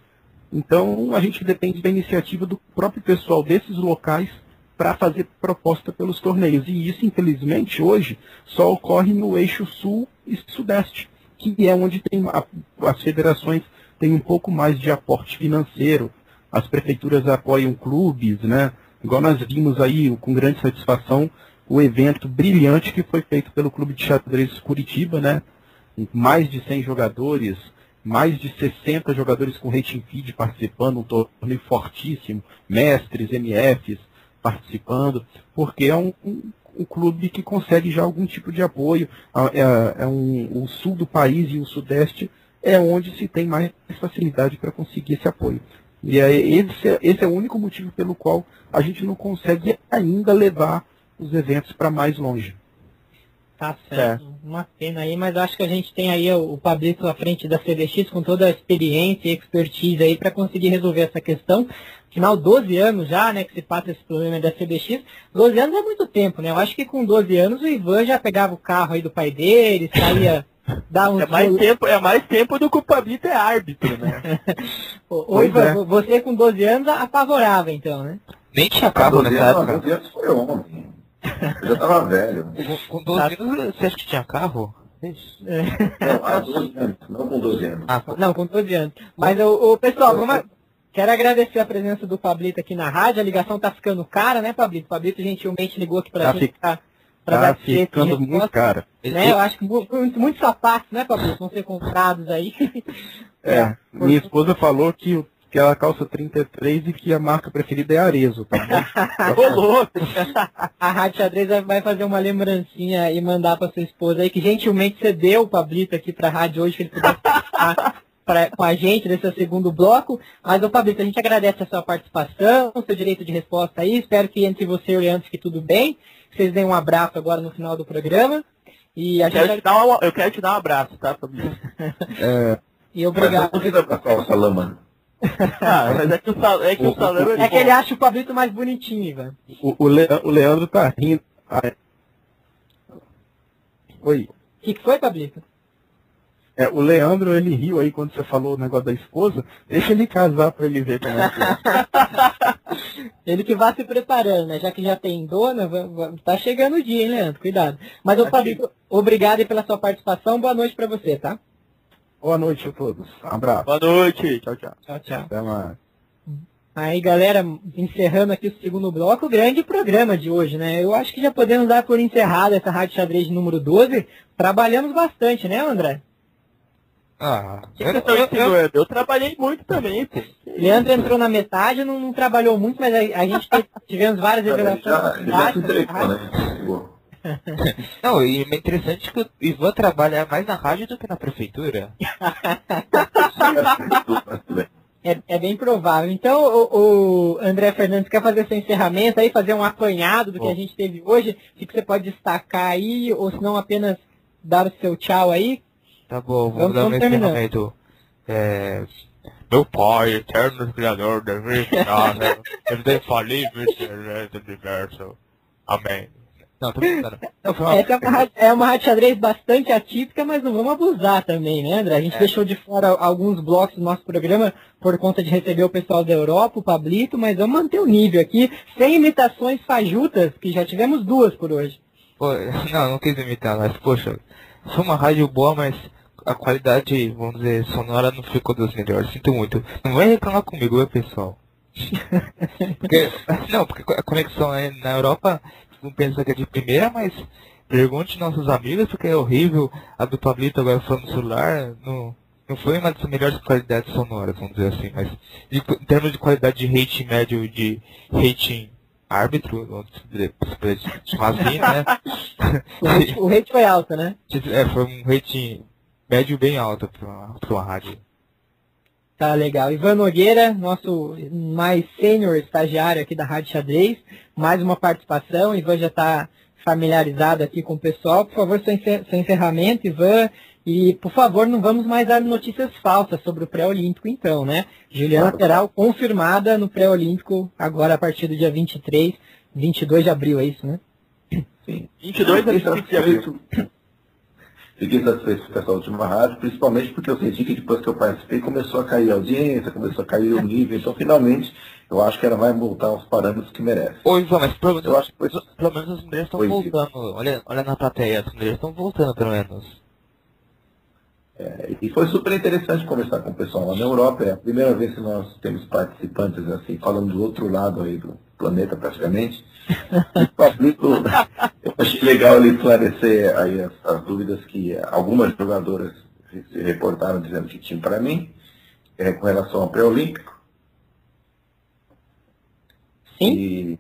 Então a gente depende da iniciativa do próprio pessoal desses locais para fazer proposta pelos torneios. E isso, infelizmente, hoje só ocorre no eixo sul e sudeste, que é onde tem a, as federações têm um pouco mais de aporte financeiro, as prefeituras apoiam clubes, né? Igual nós vimos aí com grande satisfação o evento brilhante que foi feito pelo Clube de Xadrez Curitiba, né? Mais de 100 jogadores, mais de 60 jogadores com rating feed participando, um torneio fortíssimo, mestres, MFs participando, porque é um, um, um clube que consegue já algum tipo de apoio. É, é um, o sul do país e o sudeste é onde se tem mais facilidade para conseguir esse apoio. E aí, esse, é, esse é o único motivo pelo qual a gente não consegue ainda levar os eventos para mais longe. Tá certo. É. Uma pena aí, mas acho que a gente tem aí o, Pablito à frente da CDX com toda a experiência e expertise aí para conseguir resolver essa questão. Afinal, 12 anos já, né, que se passa esse problema da CBX. 12 anos é muito tempo, né? Eu acho que com 12 anos o Ivan já pegava o carro aí do pai dele, saía Dá um é, mais tempo, é mais tempo do que o Pablito é árbitro, né? Oi, é. você com 12 anos apavorava então, né? Nem tinha carro nessa época. 12 anos foi ontem. Eu já tava velho. Com 12 anos você acha que tinha carro? Não, há 12 anos, não com 12 anos. Ah, não, com 12 anos. Mas o, o pessoal, vamos, quero agradecer a presença do Pablito aqui na rádio. A ligação tá ficando cara, né, Pablito? O Pablito gentilmente ligou aqui pra tá gente. Ficar Pra tá ficando muito caro. Né? Eu acho que muitos muito sapatos, né, Pablo? Vão ser comprados aí. É, minha esposa falou que, que ela calça 33 e que a marca preferida é Arezo, tá bom? Ô, louco! a Rádio Xadrez vai fazer uma lembrancinha e mandar pra sua esposa aí, que gentilmente cedeu o Pablito aqui pra rádio hoje, que ele pudesse participar pra, com a gente nesse segundo bloco. Mas, ô Pablito, a gente agradece a sua participação, o seu direito de resposta aí. Espero que entre você e o Leandro fique tudo bem vocês deem um abraço agora no final do programa. E a eu, gente... quero te dar um, eu quero te dar um abraço, tá, Fabrício? é... E obrigado. Mas não pra o Salama. ah, mas é que o, sal, é, que o, o Salama é, é que ele acha o Pablito mais bonitinho, Ivan. O, o, Le, o Leandro tá rindo. Oi. O que, que foi, Pablito? É, o Leandro, ele riu aí quando você falou o negócio da esposa. Deixa ele casar pra ele ver como é que é. ele que vai se preparando, né? Já que já tem dona, tá chegando o dia, hein, Leandro? Cuidado. Mas, ô Fabio, obrigado pela sua participação. Boa noite pra você, tá? Boa noite a todos. Um abraço. Boa noite. Tchau, tchau. Tchau, tchau. Até mais. Aí, galera, encerrando aqui o segundo bloco, grande programa de hoje, né? Eu acho que já podemos dar por encerrado essa Rádio Xadrez número 12. Trabalhamos bastante, né, André? Ah, eu, eu, eu, eu, trabalhei muito também, pô. Leandro entrou na metade, não, não trabalhou muito, mas a, a gente teve, tivemos várias revelações. Já, já se entregou, né? Não, e é interessante que o Ivan trabalha mais na rádio do que na prefeitura. É, é, bem provável. Então, o, o, André Fernandes quer fazer seu encerramento aí, fazer um apanhado do que a gente teve hoje, o que você pode destacar aí, ou se não apenas dar o seu tchau aí. Tá bom, vamos, vamos dar um encerramento. É, meu pai, eterno criador da vida, ele infalível do universo. Amém. Não, tô brincando. Essa é uma, é uma rádio xadrez bastante atípica, mas não vamos abusar também, né, André? A gente é. deixou de fora alguns blocos do nosso programa por conta de receber o pessoal da Europa, o Pablito, mas vamos manter o nível aqui, sem imitações fajutas, que já tivemos duas por hoje. Pô, não, não quis imitar, mas, poxa, foi uma rádio boa, mas a qualidade, vamos dizer, sonora não ficou dos melhores. Sinto muito. Não vai reclamar comigo, meu pessoal. porque, não, porque a conexão na Europa não pensa que é de primeira, mas pergunte nossos amigos, porque é horrível. A do Pablito agora falando no celular, não, não foi uma das melhores qualidades sonoras, vamos dizer assim, mas em termos de qualidade de rating médio, de rating árbitro, vamos chamar assim, né? o rating foi alto, né? É, foi um rating médio bem alto para uma, uma rádio. Tá legal. Ivan Nogueira, nosso mais sênior estagiário aqui da Rádio Xadrez, mais uma participação. Ivan já está familiarizado aqui com o pessoal. Por favor, seu encerramento, Ivan. E, por favor, não vamos mais dar notícias falsas sobre o pré-olímpico, então, né? Juliana Peral confirmada no pré-olímpico, agora a partir do dia 23, 22 de abril, é isso, né? Sim. 22 a 25 de abril. Fiquei satisfeito com essa última rádio, principalmente porque eu senti que depois que eu participei começou a cair a audiência, começou a cair o nível, então finalmente eu acho que ela vai voltar aos parâmetros que merece. Oi, Ivan, mas pelo, eu acho que foi... pelo menos as mulheres estão voltando. Olha, olha na plateia, as mulheres estão voltando pelo menos. É, e foi super interessante conversar com o pessoal lá na Europa. É a primeira vez que nós temos participantes assim, falando do outro lado aí do planeta praticamente. Pablito, eu achei legal ele esclarecer aí as, as, dúvidas que algumas jogadoras se reportaram dizendo que tinham para mim, é, com relação ao pré-olímpico. Sim. E,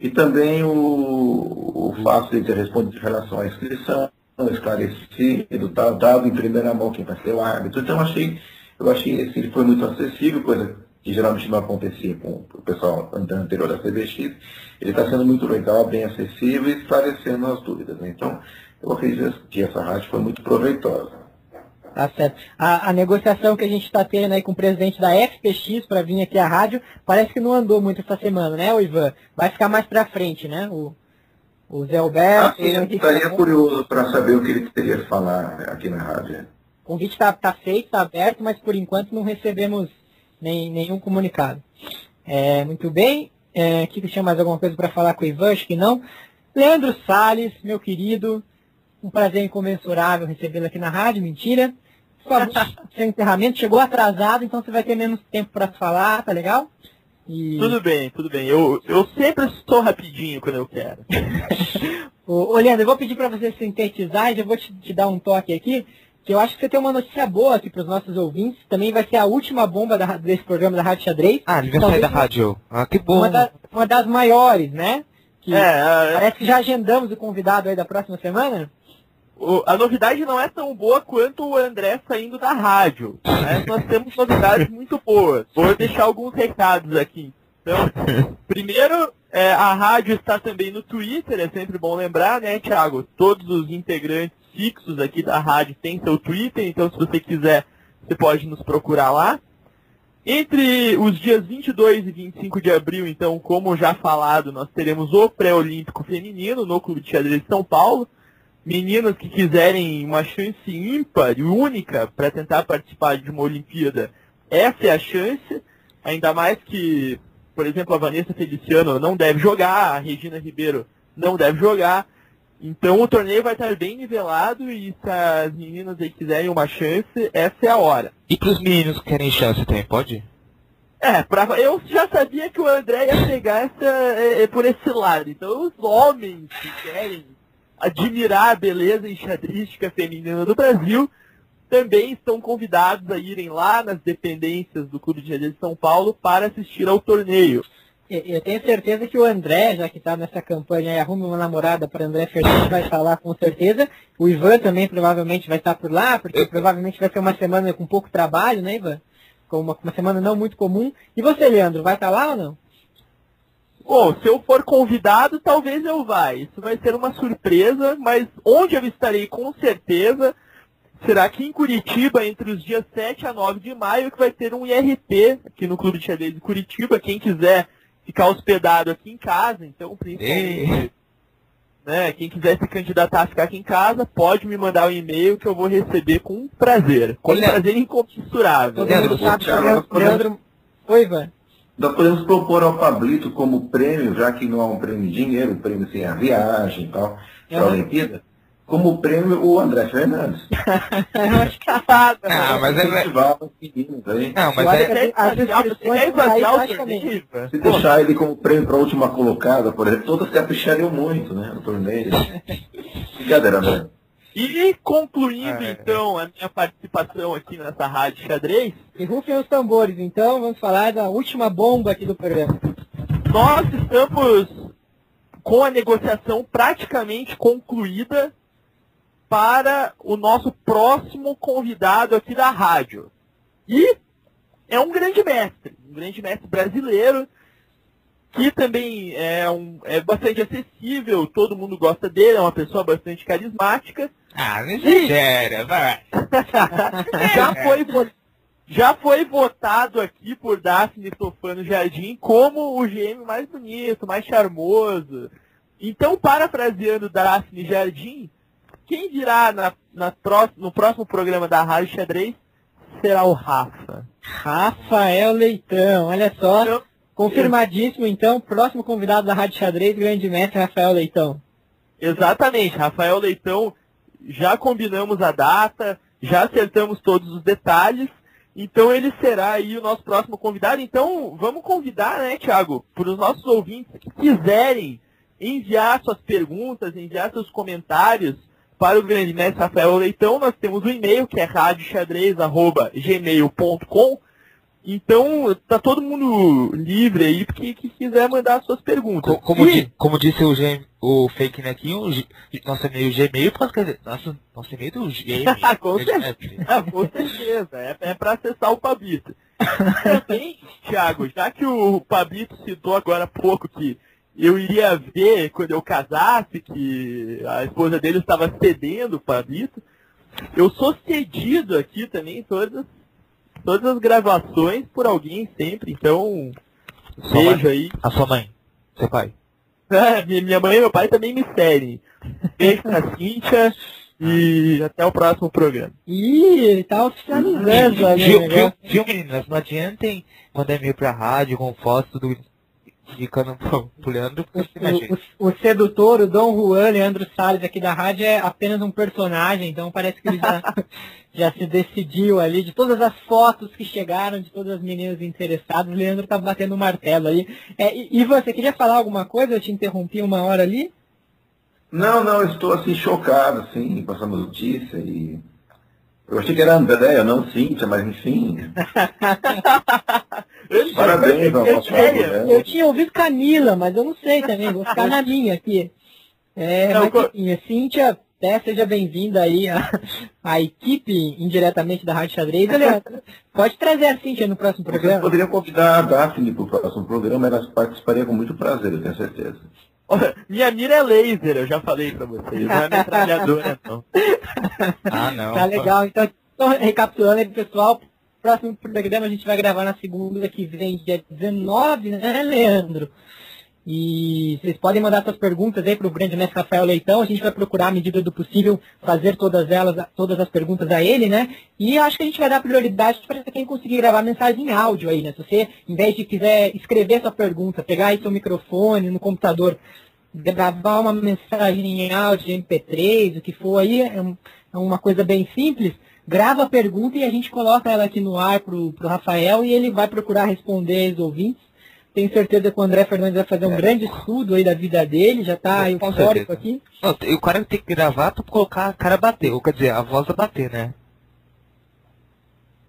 e também o, o fato de ter respondido em relação à inscrição esclarecido, tá, dado em primeira mão quem vai ser o árbitro. Então eu achei, eu achei ele foi muito acessível, coisa que geralmente não acontecia com o pessoal anterior da CBX. Ele está sendo muito legal, bem acessível e esclarecendo as dúvidas. Né? Então, eu acredito que essa rádio foi muito proveitosa. Tá certo. A, a negociação que a gente está tendo aí com o presidente da FPX para vir aqui à rádio, parece que não andou muito essa semana, né, o Ivan? Vai ficar mais para frente, né? O, o Zé Alberto. Ah, sim, eu estaria curioso para saber o que ele teria que falar aqui na rádio. O convite está tá feito, está aberto, mas por enquanto não recebemos nem, nenhum comunicado. É, muito bem. É, aqui que tinha mais alguma coisa para falar com o Ivan? Acho que não. Leandro Salles, meu querido, um prazer incomensurável recebê-lo aqui na rádio, mentira. Seu encerramento chegou atrasado, então você vai ter menos tempo para falar, tá legal? E... Tudo bem, tudo bem. Eu, eu sempre estou rapidinho quando eu quero. ô, ô, Leandro, eu vou pedir para você sintetizar e já vou te, te, dar um toque aqui, que eu acho que você tem uma notícia boa aqui para os nossos ouvintes. Também vai ser a última bomba da, desse programa da Rádio Xadrez. Ah, ele vai sair da rádio. Ah, que bom. Uma, da, uma das maiores, né? Que é, é, parece que já agendamos o convidado aí da próxima semana. O, a novidade não é tão boa quanto o André saindo da rádio. Né? Nós temos novidades muito boas. Vou deixar alguns recados aqui. Então, primeiro, é, a rádio está também no Twitter, é sempre bom lembrar, né, Thiago? Todos os integrantes fixos aqui da rádio têm seu Twitter, então se você quiser, você pode nos procurar lá. Entre os dias 22 e 25 de abril, então, como já falado, nós teremos o pré-olímpico feminino no Clube de Xadrez de São Paulo meninas que quiserem uma chance ímpar e única para tentar participar de uma Olimpíada, essa é a chance, ainda mais que, por exemplo, a Vanessa Feliciano não deve jogar, a Regina Ribeiro não deve jogar. Então o torneio vai estar bem nivelado e se as meninas aí quiserem uma chance, essa é a hora. E para os meninos que querem chance também, pode? É, pra, eu já sabia que o André ia pegar essa, é, é, por esse lado. Então os homens que querem admirar a beleza enxadrística feminina do Brasil, também estão convidados a irem lá nas dependências do Clube de Xadrez de São Paulo para assistir ao torneio. Eu tenho certeza que o André, já que está nessa campanha aí, arrume uma namorada para André Fernandes, vai estar lá com certeza. O Ivan também provavelmente vai estar por lá, porque provavelmente vai ser uma semana com pouco trabalho, né, Ivan? Com uma, uma semana não muito comum. E você, Leandro, vai estar lá ou não? Bom, se eu for convidado, talvez eu vá. Isso vai ser uma surpresa, mas onde eu estarei com certeza será aqui em Curitiba, entre os dias 7 a 9 de maio, que vai ter um IRP aqui no Clube de Xadrez de Curitiba. Quem quiser ficar hospedado aqui em casa, então principalmente. Né, quem quiser se candidatar a ficar aqui em casa, pode me mandar um e-mail que eu vou receber com prazer. Com Olha, prazer incomensurável. Leandro, Leandro... Oi, Ivan. Nós podemos propor ao Pablito como prêmio, já que não há um prêmio de dinheiro, um prêmio sem assim, a viagem e tal, para a Olimpíada, como prêmio o André Fernandes. eu acho que tá Ah, mas é... Não, mas é... Se deixar ele como prêmio para a última colocada, por exemplo, todas se apichariam muito, né, no torneio. Brincadeira, André. E concluindo é, então a minha participação aqui nessa rádio xadrez. E rufem os tambores, então vamos falar da última bomba aqui do programa. Nós estamos com a negociação praticamente concluída para o nosso próximo convidado aqui da rádio. E é um grande mestre, um grande mestre brasileiro, que também é, um, é bastante acessível, todo mundo gosta dele, é uma pessoa bastante carismática. Ah, não exagera, vai. já, foi, já foi votado aqui por Daphne Tofano Jardim como o GM mais bonito, mais charmoso. Então, parafraseando Daphne Jardim, quem virá na, na próximo, no próximo programa da Rádio Xadrez será o Rafa. Rafael Leitão, olha só. Então, Confirmadíssimo, então, próximo convidado da Rádio Xadrez, grande mestre Rafael Leitão. Exatamente, Rafael Leitão, já combinamos a data, já acertamos todos os detalhes, então ele será aí o nosso próximo convidado. Então, vamos convidar, né, Thiago, para os nossos ouvintes que quiserem enviar suas perguntas, enviar seus comentários para o grande mestre Rafael Leitão, nós temos um e-mail que é radioxadrez.gmail.com. Então, tá todo mundo livre aí, porque que quiser mandar suas perguntas. Como, di, como disse o, G, o Fake Nequinho, o nosso e-mail Gmail, pode dizer, nosso, nosso e-mail do Gmail. com, certeza, com certeza, é, é para acessar o Pabito. Também, Thiago, já que o Pabito citou agora há pouco que eu iria ver quando eu casasse que a esposa dele estava cedendo o Fabito. Eu sou cedido aqui também todas, todas as gravações por alguém sempre, então beijo aí. A sua mãe, seu pai. Minha mãe e meu pai também me cedem. Beijo pra Cíntia e até o próximo programa. Ih, ele tá oficializando ali. Viu, viu, viu, meninas? Não adiantem mandar e-mail pra rádio com foto do ficando pro, pro Leandro. O, o, o, sedutor, o Dom Juan Leandro Salles aqui da rádio é apenas um personagem, então parece que ele já, já se decidiu ali de todas as fotos que chegaram, de todas as meninas interessadas, o Leandro tá batendo o um martelo aí. É, e, e, você, queria falar alguma coisa? Eu te interrompi uma hora ali? Não, não, eu estou assim chocado, assim, com essa notícia e eu achei que era Andréia, não Cíntia, mas enfim. Parabéns ao nosso eu, eu tinha ouvido Camila, mas eu não sei também, vou ficar na minha aqui. É, não, mas enfim, a Cíntia, até seja bem-vinda aí à, à equipe indiretamente da Rádio Xadrez. Leandro, pode trazer a Cíntia no próximo programa. Vocês poderiam convidar a Daphne para o próximo programa, ela participaria com muito prazer, eu tenho certeza. Minha mira é laser, eu já falei pra vocês, não é metralhadora, não. ah, não. Tá legal, então, então recapitulando aí, pessoal, próximo programa a gente vai gravar na segunda que vem, dia 19, né, Leandro? E vocês podem mandar suas perguntas aí para o grande mestre Rafael Leitão. A gente vai procurar, à medida do possível, fazer todas elas, todas as perguntas a ele, né? E acho que a gente vai dar prioridade para quem conseguir gravar mensagem em áudio aí, né? Se você, em vez de quiser escrever sua pergunta, pegar aí seu microfone no computador, gravar uma mensagem em áudio, MP3, o que for aí, é, é uma coisa bem simples grava a pergunta e a gente coloca ela aqui no ar pro, pro Rafael e ele vai procurar responder os ouvintes. Tenho certeza que o André Fernandes vai fazer um é. grande estudo aí da vida dele, já está aí o histórico aqui. Não, o cara tem que gravar para colocar a cara bater, ou quer dizer, a voz bater, né?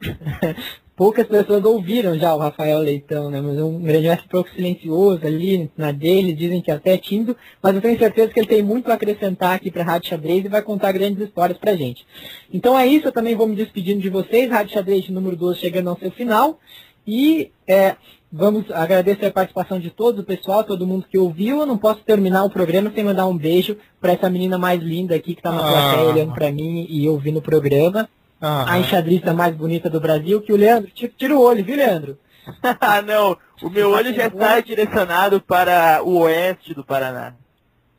poucas pessoas ouviram já o Rafael Leitão, né? Mas um grande mestre pouco silencioso ali na dele, dizem que até é tímido, mas eu tenho certeza que ele tem muito a acrescentar aqui para a Rádio Xadrez e vai contar grandes histórias pra gente. Então é isso, eu também vou me despedindo de vocês, Rádio Xadrez número 12 chegando ao seu final. E é, vamos agradecer a participação de todo o pessoal, todo mundo que ouviu. Eu não posso terminar o programa sem mandar um beijo para essa menina mais linda aqui que está na plateia ah. olhando para mim e ouvindo o programa. Ah, a enxadrista mais bonita do Brasil, que o Leandro, tira o olho, viu, Leandro? ah, não, o meu olho já está direcionado para o oeste do Paraná.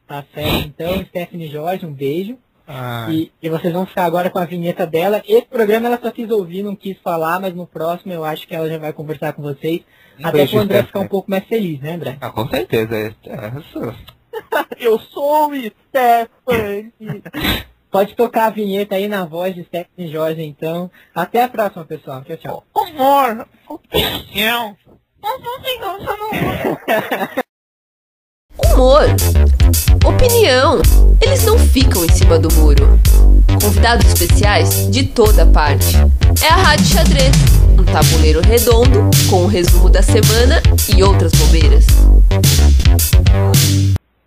Tá certo, então, Stephanie Jorge, um beijo. E, e, vocês vão ficar agora com a vinheta dela. Esse programa ela só quis ouvir, não quis falar, mas no próximo eu acho que ela já vai conversar com vocês. Um até para o André ficar um pouco mais feliz, né, André? Ah, com certeza. É, é, eu sou o Stephanie. Pode tocar a vinheta aí na voz de Stephanie Jorge, então. Até a próxima, pessoal. Tchau, tchau. Amor, Humor, opinião. Eles não ficam em cima do muro. Convidados especiais de toda parte. É a Rádio Xadrez, um tabuleiro redondo com o resumo da semana e outras bobeiras.